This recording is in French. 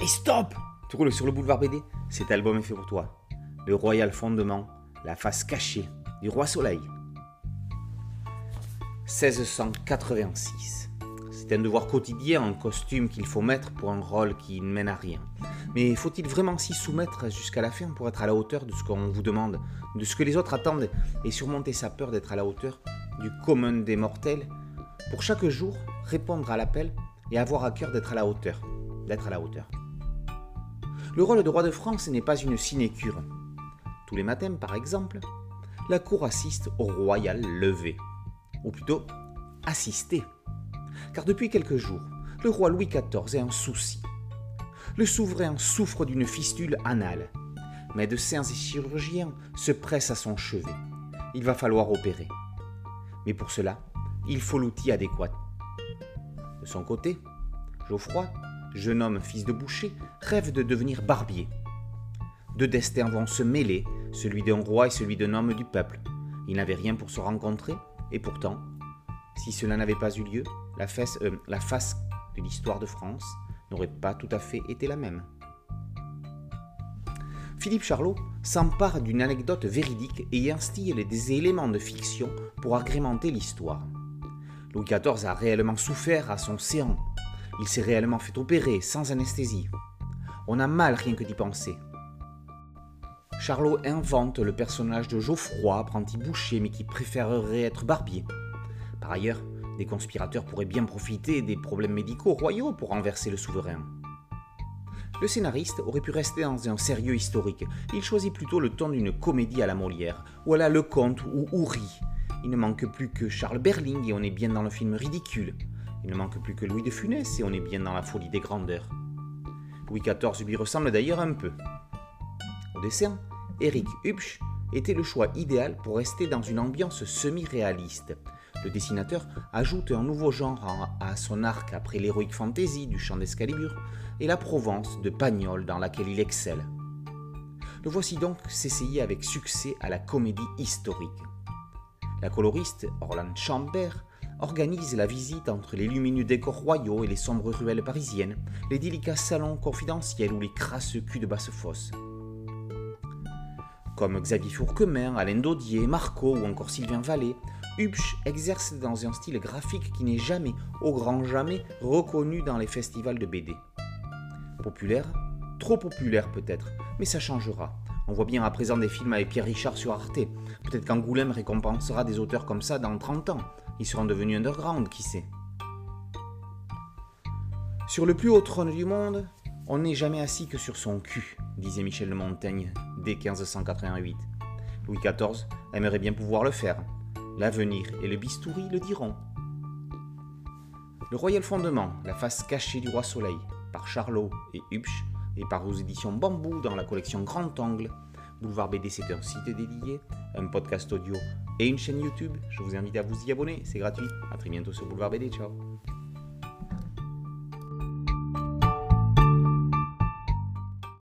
Et stop Tu roules sur le boulevard BD Cet album est fait pour toi. Le Royal Fondement, la face cachée du Roi Soleil. 1686. C'est un devoir quotidien en costume qu'il faut mettre pour un rôle qui ne mène à rien. Mais faut-il vraiment s'y soumettre jusqu'à la fin pour être à la hauteur de ce qu'on vous demande, de ce que les autres attendent et surmonter sa peur d'être à la hauteur du commun des mortels Pour chaque jour, répondre à l'appel et avoir à cœur d'être à la hauteur. D'être à la hauteur? Le rôle de roi de France n'est pas une sinécure. Tous les matins, par exemple, la cour assiste au royal lever. Ou plutôt, assister. Car depuis quelques jours, le roi Louis XIV est un souci. Le souverain souffre d'une fistule anale. Médecins et chirurgiens se pressent à son chevet. Il va falloir opérer. Mais pour cela, il faut l'outil adéquat. De son côté, Geoffroy, jeune homme fils de boucher, rêve de devenir barbier. Deux destins vont se mêler, celui d'un roi et celui d'un homme du peuple. Ils n'avaient rien pour se rencontrer, et pourtant, si cela n'avait pas eu lieu, la, euh, la face de l'histoire de France n'aurait pas tout à fait été la même. Philippe Charlot s'empare d'une anecdote véridique et y instille des éléments de fiction pour agrémenter l'histoire. Louis XIV a réellement souffert à son séant. Il s'est réellement fait opérer sans anesthésie. On a mal rien que d'y penser. Charlot invente le personnage de Geoffroy, apprenti boucher mais qui préférerait être barbier. Par ailleurs, des conspirateurs pourraient bien profiter des problèmes médicaux royaux pour renverser le souverain. Le scénariste aurait pu rester dans un sérieux historique. Il choisit plutôt le ton d'une comédie à la Molière, ou à la ou Houry. Il ne manque plus que Charles Berling et on est bien dans le film ridicule. Il ne manque plus que Louis de Funès et on est bien dans la folie des grandeurs. Louis XIV lui ressemble d'ailleurs un peu. Au dessin, Eric Hubsch était le choix idéal pour rester dans une ambiance semi-réaliste. Le dessinateur ajoute un nouveau genre à son arc après l'héroïque fantasy du chant d'Escalibur et la Provence de Pagnol dans laquelle il excelle. Le voici donc s'essayer avec succès à la comédie historique. La coloriste Orlande Chambert organise la visite entre les lumineux décors royaux et les sombres ruelles parisiennes, les délicats salons confidentiels ou les crasses culs de basse-fosse. Comme Xavier Fourquemin, Alain Daudier, Marco ou encore Sylvain Vallée, Hubsch exerce dans un style graphique qui n'est jamais, au grand jamais, reconnu dans les festivals de BD. Populaire? Trop populaire peut-être, mais ça changera. On voit bien à présent des films avec Pierre Richard sur Arte. Peut-être qu'Angoulême récompensera des auteurs comme ça dans 30 ans. Ils seront devenus underground, qui sait. Sur le plus haut trône du monde, on n'est jamais assis que sur son cul, disait Michel de Montaigne dès 1588. Louis XIV aimerait bien pouvoir le faire. L'avenir et le bistouri le diront. Le Royal Fondement, la face cachée du Roi Soleil, par Charlot et Hubsch, et par aux éditions Bambou dans la collection Grand Angle. Boulevard BD, c'est un site dédié, un podcast audio et une chaîne YouTube. Je vous invite à vous y abonner, c'est gratuit. A très bientôt sur Boulevard BD, ciao